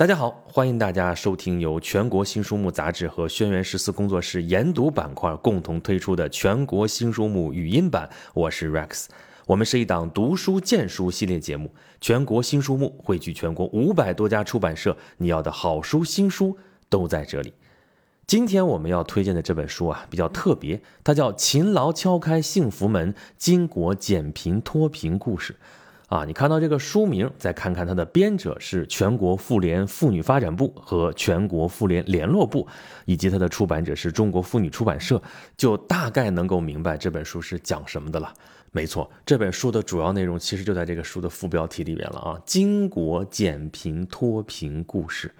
大家好，欢迎大家收听由全国新书目杂志和轩辕十四工作室研读板块共同推出的全国新书目语音版。我是 Rex，我们是一档读书荐书系列节目。全国新书目汇聚全国五百多家出版社，你要的好书新书都在这里。今天我们要推荐的这本书啊，比较特别，它叫《勤劳敲开幸福门：巾帼减贫脱贫故事》。啊，你看到这个书名，再看看它的编者是全国妇联妇女发展部和全国妇联联络部，以及它的出版者是中国妇女出版社，就大概能够明白这本书是讲什么的了。没错，这本书的主要内容其实就在这个书的副标题里边了啊，巾帼减贫脱贫故事。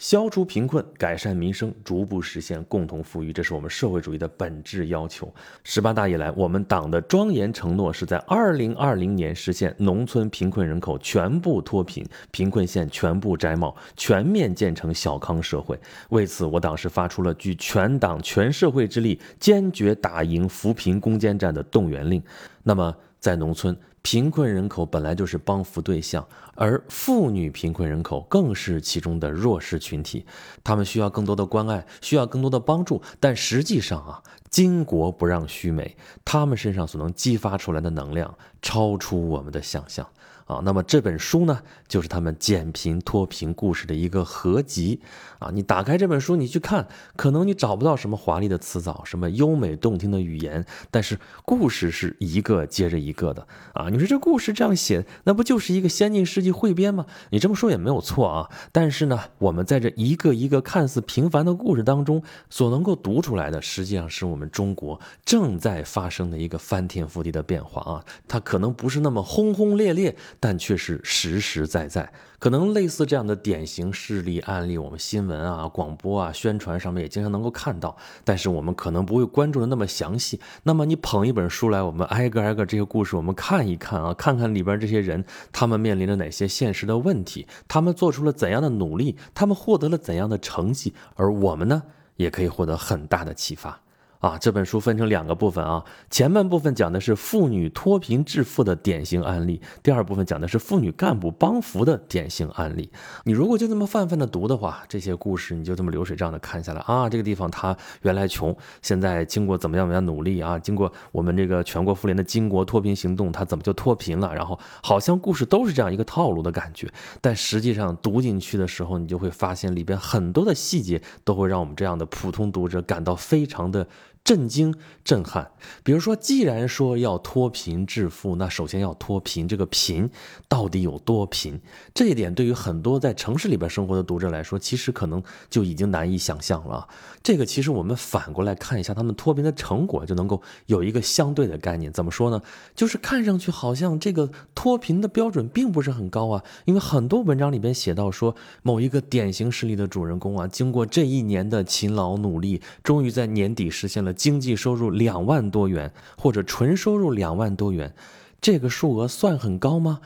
消除贫困，改善民生，逐步实现共同富裕，这是我们社会主义的本质要求。十八大以来，我们党的庄严承诺是在二零二零年实现农村贫困人口全部脱贫，贫困县全部摘帽，全面建成小康社会。为此，我党是发出了举全党全社会之力，坚决打赢扶贫攻坚战的动员令。那么，在农村，贫困人口本来就是帮扶对象，而妇女贫困人口更是其中的弱势群体，他们需要更多的关爱，需要更多的帮助。但实际上啊，巾帼不让须眉，他们身上所能激发出来的能量超出我们的想象。啊，那么这本书呢，就是他们减贫脱贫故事的一个合集啊。你打开这本书，你去看，可能你找不到什么华丽的词藻，什么优美动听的语言，但是故事是一个接着一个的啊。你说这故事这样写，那不就是一个先进世纪汇编吗？你这么说也没有错啊。但是呢，我们在这一个一个看似平凡的故事当中，所能够读出来的，实际上是我们中国正在发生的一个翻天覆地的变化啊。它可能不是那么轰轰烈烈。但却是实实在在，可能类似这样的典型事例案例，我们新闻啊、广播啊、宣传上面也经常能够看到。但是我们可能不会关注的那么详细。那么你捧一本书来，我们挨个挨个这些故事，我们看一看啊，看看里边这些人，他们面临着哪些现实的问题，他们做出了怎样的努力，他们获得了怎样的成绩，而我们呢，也可以获得很大的启发。啊，这本书分成两个部分啊，前半部分讲的是妇女脱贫致富的典型案例，第二部分讲的是妇女干部帮扶的典型案例。你如果就这么泛泛的读的话，这些故事你就这么流水账的看下来啊，这个地方他原来穷，现在经过怎么样怎么样努力啊，经过我们这个全国妇联的巾帼脱贫行动，他怎么就脱贫了？然后好像故事都是这样一个套路的感觉，但实际上读进去的时候，你就会发现里边很多的细节都会让我们这样的普通读者感到非常的。震惊、震撼。比如说，既然说要脱贫致富，那首先要脱贫。这个贫到底有多贫？这一点对于很多在城市里边生活的读者来说，其实可能就已经难以想象了。这个其实我们反过来看一下他们脱贫的成果，就能够有一个相对的概念。怎么说呢？就是看上去好像这个脱贫的标准并不是很高啊。因为很多文章里边写到说，某一个典型事例的主人公啊，经过这一年的勤劳努力，终于在年底实现了。经济收入两万多元，或者纯收入两万多元，这个数额算很高吗？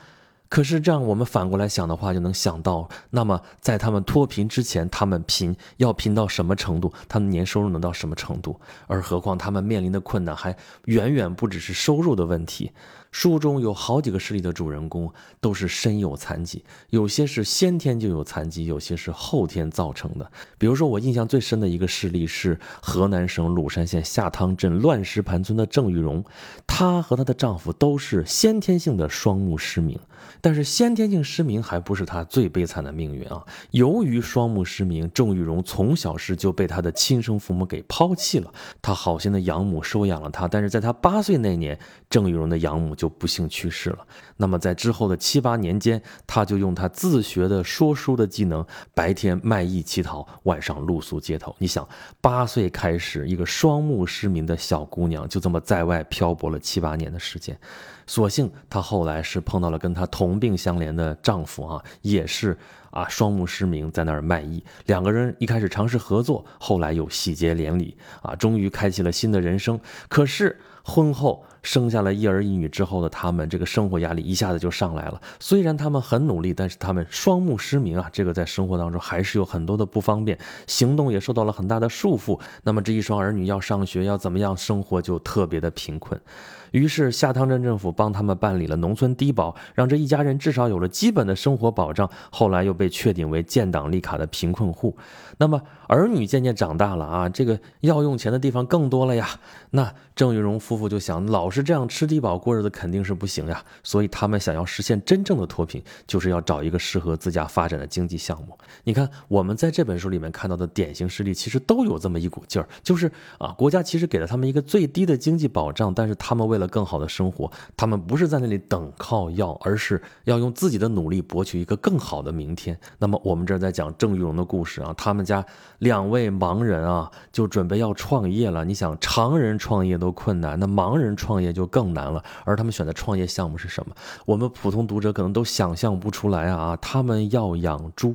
可是这样我们反过来想的话，就能想到，那么在他们脱贫之前，他们贫要贫到什么程度？他们年收入能到什么程度？而何况他们面临的困难还远远不只是收入的问题。书中有好几个事例的主人公都是身有残疾，有些是先天就有残疾，有些是后天造成的。比如说，我印象最深的一个事例是河南省鲁山县下汤镇乱石盘村的郑玉荣，她和她的丈夫都是先天性的双目失明。但是先天性失明还不是她最悲惨的命运啊！由于双目失明，郑玉荣从小时就被她的亲生父母给抛弃了。她好心的养母收养了她，但是在她八岁那年，郑玉荣的养母就就不幸去世了。那么在之后的七八年间，她就用她自学的说书的技能，白天卖艺乞讨，晚上露宿街头。你想，八岁开始，一个双目失明的小姑娘就这么在外漂泊了七八年的时间。所幸她后来是碰到了跟她同病相怜的丈夫啊，也是啊双目失明，在那儿卖艺。两个人一开始尝试合作，后来又喜结连理啊，终于开启了新的人生。可是婚后生下了一儿一女之后的他们，这个生活压力一下子就上来了。虽然他们很努力，但是他们双目失明啊，这个在生活当中还是有很多的不方便，行动也受到了很大的束缚。那么这一双儿女要上学，要怎么样生活，就特别的贫困。于是下汤镇政府帮他们办理了农村低保，让这一家人至少有了基本的生活保障。后来又被确定为建档立卡的贫困户。那么儿女渐渐长大了啊，这个要用钱的地方更多了呀。那郑玉荣夫妇就想，老是这样吃低保过日子肯定是不行呀。所以他们想要实现真正的脱贫，就是要找一个适合自家发展的经济项目。你看，我们在这本书里面看到的典型事例，其实都有这么一股劲儿，就是啊，国家其实给了他们一个最低的经济保障，但是他们为了更好的生活，他们不是在那里等靠要，而是要用自己的努力博取一个更好的明天。那么我们这儿在讲郑玉荣的故事啊，他们家两位盲人啊，就准备要创业了。你想，常人创业都困难，那盲人创业也就更难了。而他们选的创业项目是什么？我们普通读者可能都想象不出来啊！他们要养猪，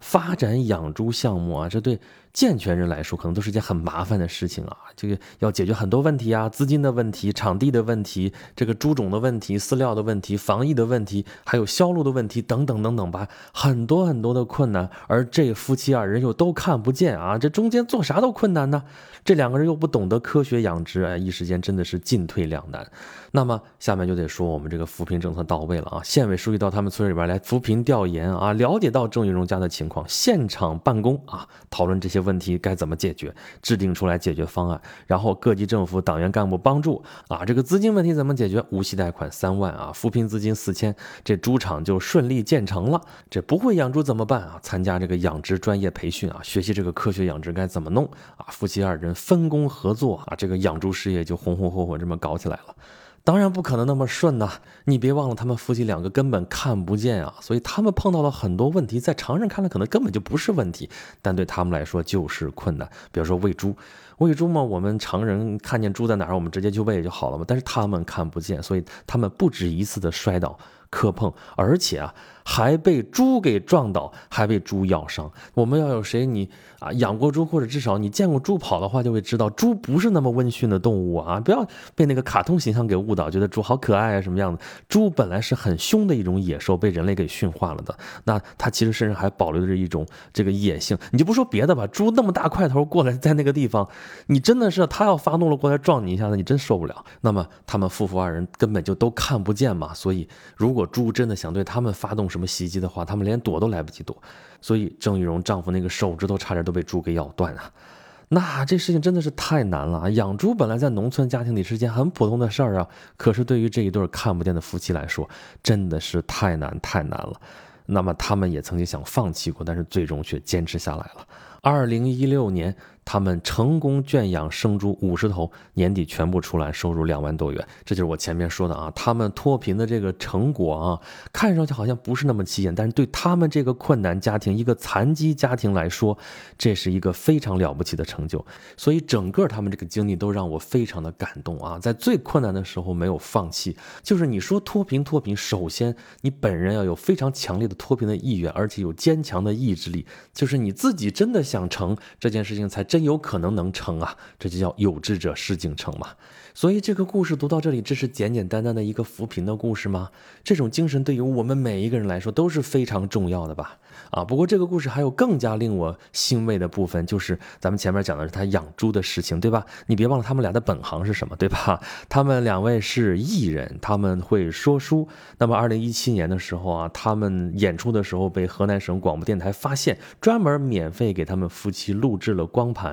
发展养猪项目啊，这对。健全人来说，可能都是件很麻烦的事情啊。这个要解决很多问题啊，资金的问题、场地的问题、这个猪种的问题、饲料的问题、防疫的问题，还有销路的问题等等等等吧，很多很多的困难。而这夫妻二人又都看不见啊，这中间做啥都困难呢。这两个人又不懂得科学养殖，哎，一时间真的是进退两难。那么下面就得说我们这个扶贫政策到位了啊。县委书记到他们村里边来扶贫调研啊，了解到郑玉荣家的情况，现场办公啊，讨论这些。问题该怎么解决？制定出来解决方案，然后各级政府党员干部帮助啊，这个资金问题怎么解决？无息贷款三万啊，扶贫资金四千，这猪场就顺利建成了。这不会养猪怎么办啊？参加这个养殖专业培训啊，学习这个科学养殖该怎么弄啊？夫妻二人分工合作啊，这个养猪事业就红红火火这么搞起来了。当然不可能那么顺呐！你别忘了，他们夫妻两个根本看不见啊，所以他们碰到了很多问题，在常人看来可能根本就不是问题，但对他们来说就是困难。比如说喂猪，喂猪嘛，我们常人看见猪在哪儿，我们直接就喂就好了嘛，但是他们看不见，所以他们不止一次的摔倒。磕碰，而且啊，还被猪给撞倒，还被猪咬伤。我们要有谁你啊养过猪，或者至少你见过猪跑的话，就会知道猪不是那么温驯的动物啊！不要被那个卡通形象给误导，觉得猪好可爱啊什么样子？猪本来是很凶的一种野兽，被人类给驯化了的。那它其实身上还保留着一种这个野性。你就不说别的吧，猪那么大块头过来，在那个地方，你真的是它要发怒了过来撞你一下子，你真受不了。那么他们夫妇二人根本就都看不见嘛，所以如果猪真的想对他们发动什么袭击的话，他们连躲都来不及躲，所以郑玉荣丈夫那个手指头差点都被猪给咬断啊！那这事情真的是太难了啊！养猪本来在农村家庭里是件很普通的事儿啊，可是对于这一对看不见的夫妻来说，真的是太难太难了。那么他们也曾经想放弃过，但是最终却坚持下来了。二零一六年。他们成功圈养生猪五十头，年底全部出栏，收入两万多元。这就是我前面说的啊，他们脱贫的这个成果啊，看上去好像不是那么起眼，但是对他们这个困难家庭、一个残疾家庭来说，这是一个非常了不起的成就。所以整个他们这个经历都让我非常的感动啊，在最困难的时候没有放弃。就是你说脱贫脱贫，首先你本人要有非常强烈的脱贫的意愿，而且有坚强的意志力，就是你自己真的想成这件事情才真。真有可能能成啊！这就叫有志者事竟成嘛。所以这个故事读到这里，这是简简单单的一个扶贫的故事吗？这种精神对于我们每一个人来说都是非常重要的吧？啊，不过这个故事还有更加令我欣慰的部分，就是咱们前面讲的是他养猪的事情，对吧？你别忘了他们俩的本行是什么，对吧？他们两位是艺人，他们会说书。那么二零一七年的时候啊，他们演出的时候被河南省广播电台发现，专门免费给他们夫妻录制了光盘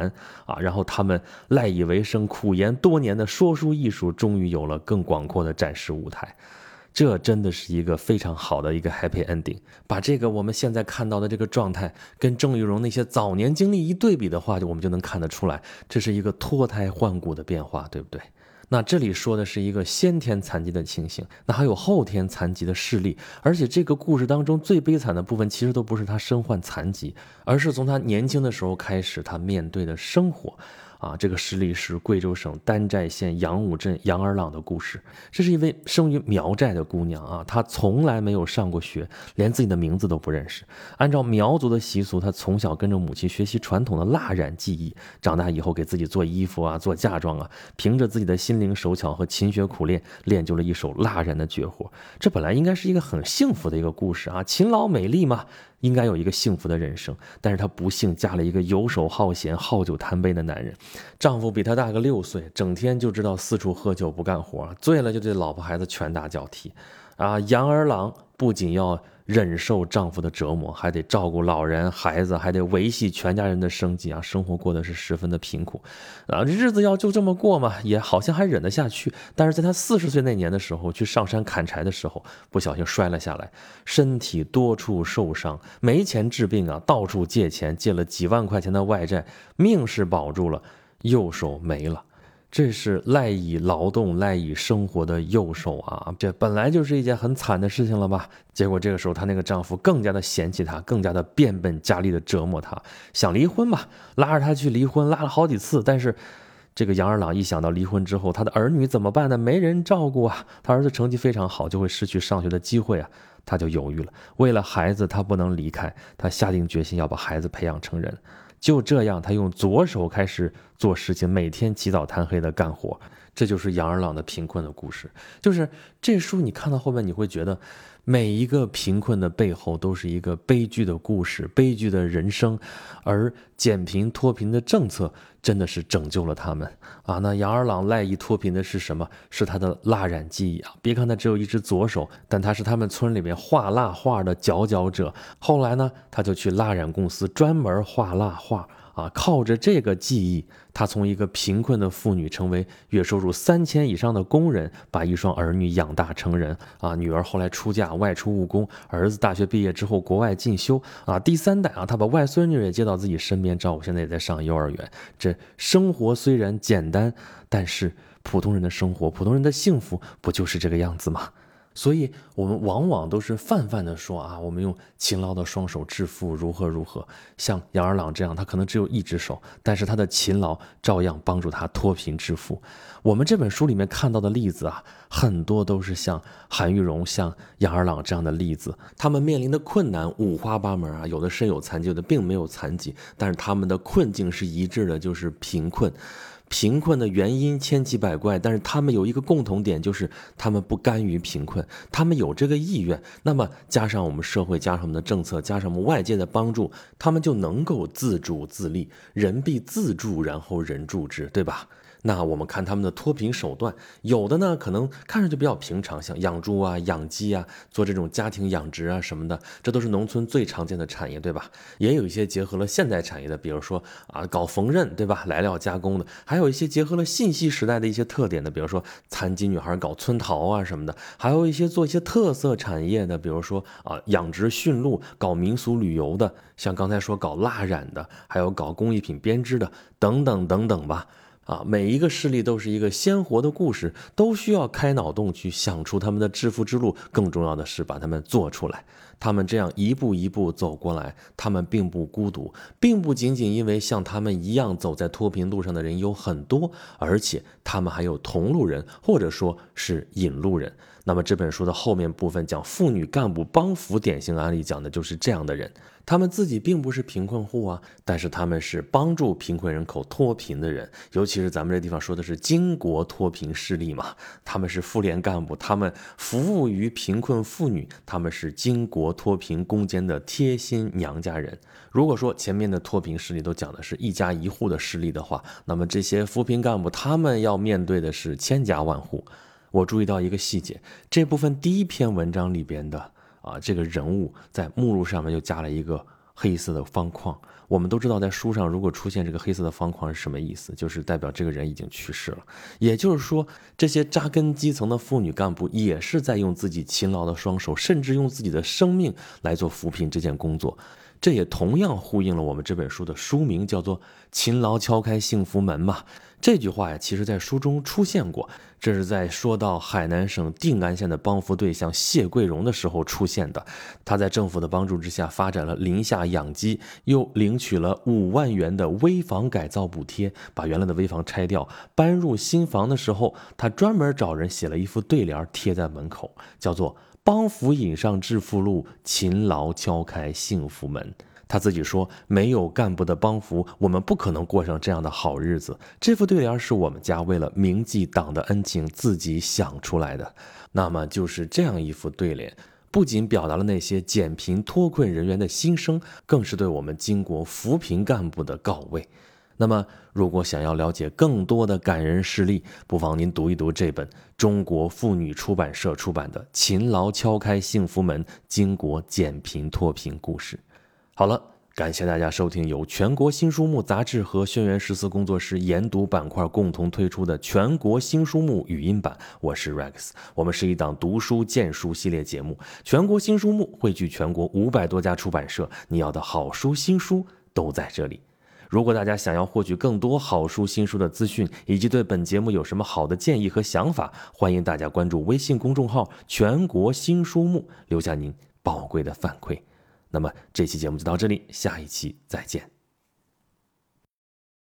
啊，然后他们赖以为生、苦研多年的说。说书艺术终于有了更广阔的展示舞台，这真的是一个非常好的一个 happy ending。把这个我们现在看到的这个状态跟郑玉荣那些早年经历一对比的话，就我们就能看得出来，这是一个脱胎换骨的变化，对不对？那这里说的是一个先天残疾的情形，那还有后天残疾的事例，而且这个故事当中最悲惨的部分，其实都不是他身患残疾，而是从他年轻的时候开始，他面对的生活。啊，这个实例是贵州省丹寨县杨武镇杨二郎的故事。这是一位生于苗寨的姑娘啊，她从来没有上过学，连自己的名字都不认识。按照苗族的习俗，她从小跟着母亲学习传统的蜡染技艺，长大以后给自己做衣服啊，做嫁妆啊，凭着自己的心灵手巧和勤学苦练，练就了一手蜡染的绝活。这本来应该是一个很幸福的一个故事啊，勤劳美丽嘛。应该有一个幸福的人生，但是她不幸嫁了一个游手好闲、好酒贪杯的男人，丈夫比她大个六岁，整天就知道四处喝酒不干活，醉了就对老婆孩子拳打脚踢。啊，杨二郎不仅要忍受丈夫的折磨，还得照顾老人、孩子，还得维系全家人的生计啊，生活过得是十分的贫苦，啊，日子要就这么过嘛，也好像还忍得下去。但是在他四十岁那年的时候，去上山砍柴的时候，不小心摔了下来，身体多处受伤，没钱治病啊，到处借钱，借了几万块钱的外债，命是保住了，右手没了。这是赖以劳动、赖以生活的右手啊！这本来就是一件很惨的事情了吧？结果这个时候，她那个丈夫更加的嫌弃她，更加的变本加厉的折磨她，想离婚吧，拉着她去离婚，拉了好几次。但是，这个杨二郎一想到离婚之后他的儿女怎么办呢？没人照顾啊！他儿子成绩非常好，就会失去上学的机会啊！他就犹豫了。为了孩子，他不能离开，他下定决心要把孩子培养成人。就这样，他用左手开始做事情，每天起早贪黑的干活。这就是杨二郎的贫困的故事。就是这书，你看到后面，你会觉得。每一个贫困的背后都是一个悲剧的故事，悲剧的人生，而减贫脱贫的政策真的是拯救了他们啊！那杨二郎赖以脱贫的是什么？是他的蜡染技艺啊！别看他只有一只左手，但他是他们村里面画蜡画的佼佼者。后来呢，他就去蜡染公司专门画蜡画。啊，靠着这个技艺，她从一个贫困的妇女成为月收入三千以上的工人，把一双儿女养大成人。啊，女儿后来出嫁外出务工，儿子大学毕业之后国外进修。啊，第三代啊，她把外孙女也接到自己身边照顾，现在也在上幼儿园。这生活虽然简单，但是普通人的生活，普通人的幸福，不就是这个样子吗？所以，我们往往都是泛泛的说啊，我们用勤劳的双手致富，如何如何。像杨二郎这样，他可能只有一只手，但是他的勤劳照样帮助他脱贫致富。我们这本书里面看到的例子啊，很多都是像韩玉荣、像杨二郎这样的例子。他们面临的困难五花八门啊，有的身有残疾，有的并没有残疾，但是他们的困境是一致的，就是贫困。贫困的原因千奇百怪，但是他们有一个共同点，就是他们不甘于贫困，他们有这个意愿。那么加上我们社会，加上我们的政策，加上我们外界的帮助，他们就能够自主自立。人必自助，然后人助之，对吧？那我们看他们的脱贫手段，有的呢可能看上去比较平常，像养猪啊、养鸡啊，做这种家庭养殖啊什么的，这都是农村最常见的产业，对吧？也有一些结合了现代产业的，比如说啊搞缝纫，对吧？来料加工的，还有一些结合了信息时代的一些特点的，比如说残疾女孩搞村陶啊什么的，还有一些做一些特色产业的，比如说啊养殖驯鹿、搞民俗旅游的，像刚才说搞蜡染的，还有搞工艺品编织的，等等等等吧。啊，每一个事例都是一个鲜活的故事，都需要开脑洞去想出他们的致富之路。更重要的是把他们做出来。他们这样一步一步走过来，他们并不孤独，并不仅仅因为像他们一样走在脱贫路上的人有很多，而且他们还有同路人，或者说是引路人。那么这本书的后面部分讲妇女干部帮扶典型案例，讲的就是这样的人。他们自己并不是贫困户啊，但是他们是帮助贫困人口脱贫的人。尤其是咱们这地方说的是巾帼脱贫势力嘛，他们是妇联干部，他们服务于贫困妇女，他们是巾帼脱贫攻坚的贴心娘家人。如果说前面的脱贫事例都讲的是一家一户的事例的话，那么这些扶贫干部他们要面对的是千家万户。我注意到一个细节，这部分第一篇文章里边的。啊，这个人物在目录上面又加了一个黑色的方框。我们都知道，在书上如果出现这个黑色的方框是什么意思，就是代表这个人已经去世了。也就是说，这些扎根基层的妇女干部也是在用自己勤劳的双手，甚至用自己的生命来做扶贫这件工作。这也同样呼应了我们这本书的书名，叫做“勤劳敲开幸福门”嘛。这句话呀，其实在书中出现过，这是在说到海南省定安县的帮扶对象谢桂荣的时候出现的。他在政府的帮助之下，发展了林下养鸡，又领取了五万元的危房改造补贴，把原来的危房拆掉，搬入新房的时候，他专门找人写了一副对联贴在门口，叫做“帮扶引上致富路，勤劳敲开幸福门”。他自己说：“没有干部的帮扶，我们不可能过上这样的好日子。”这副对联是我们家为了铭记党的恩情自己想出来的。那么就是这样一副对联，不仅表达了那些减贫脱困人员的心声，更是对我们巾帼扶贫干部的告慰。那么，如果想要了解更多的感人事例，不妨您读一读这本中国妇女出版社出版的《勤劳敲开幸福门：巾帼减贫脱贫故事》。好了，感谢大家收听由全国新书目杂志和轩辕十四工作室研读板块共同推出的全国新书目语音版。我是 Rex，我们是一档读书荐书系列节目。全国新书目汇聚全国五百多家出版社，你要的好书新书都在这里。如果大家想要获取更多好书新书的资讯，以及对本节目有什么好的建议和想法，欢迎大家关注微信公众号“全国新书目”，留下您宝贵的反馈。那么这期节目就到这里，下一期再见。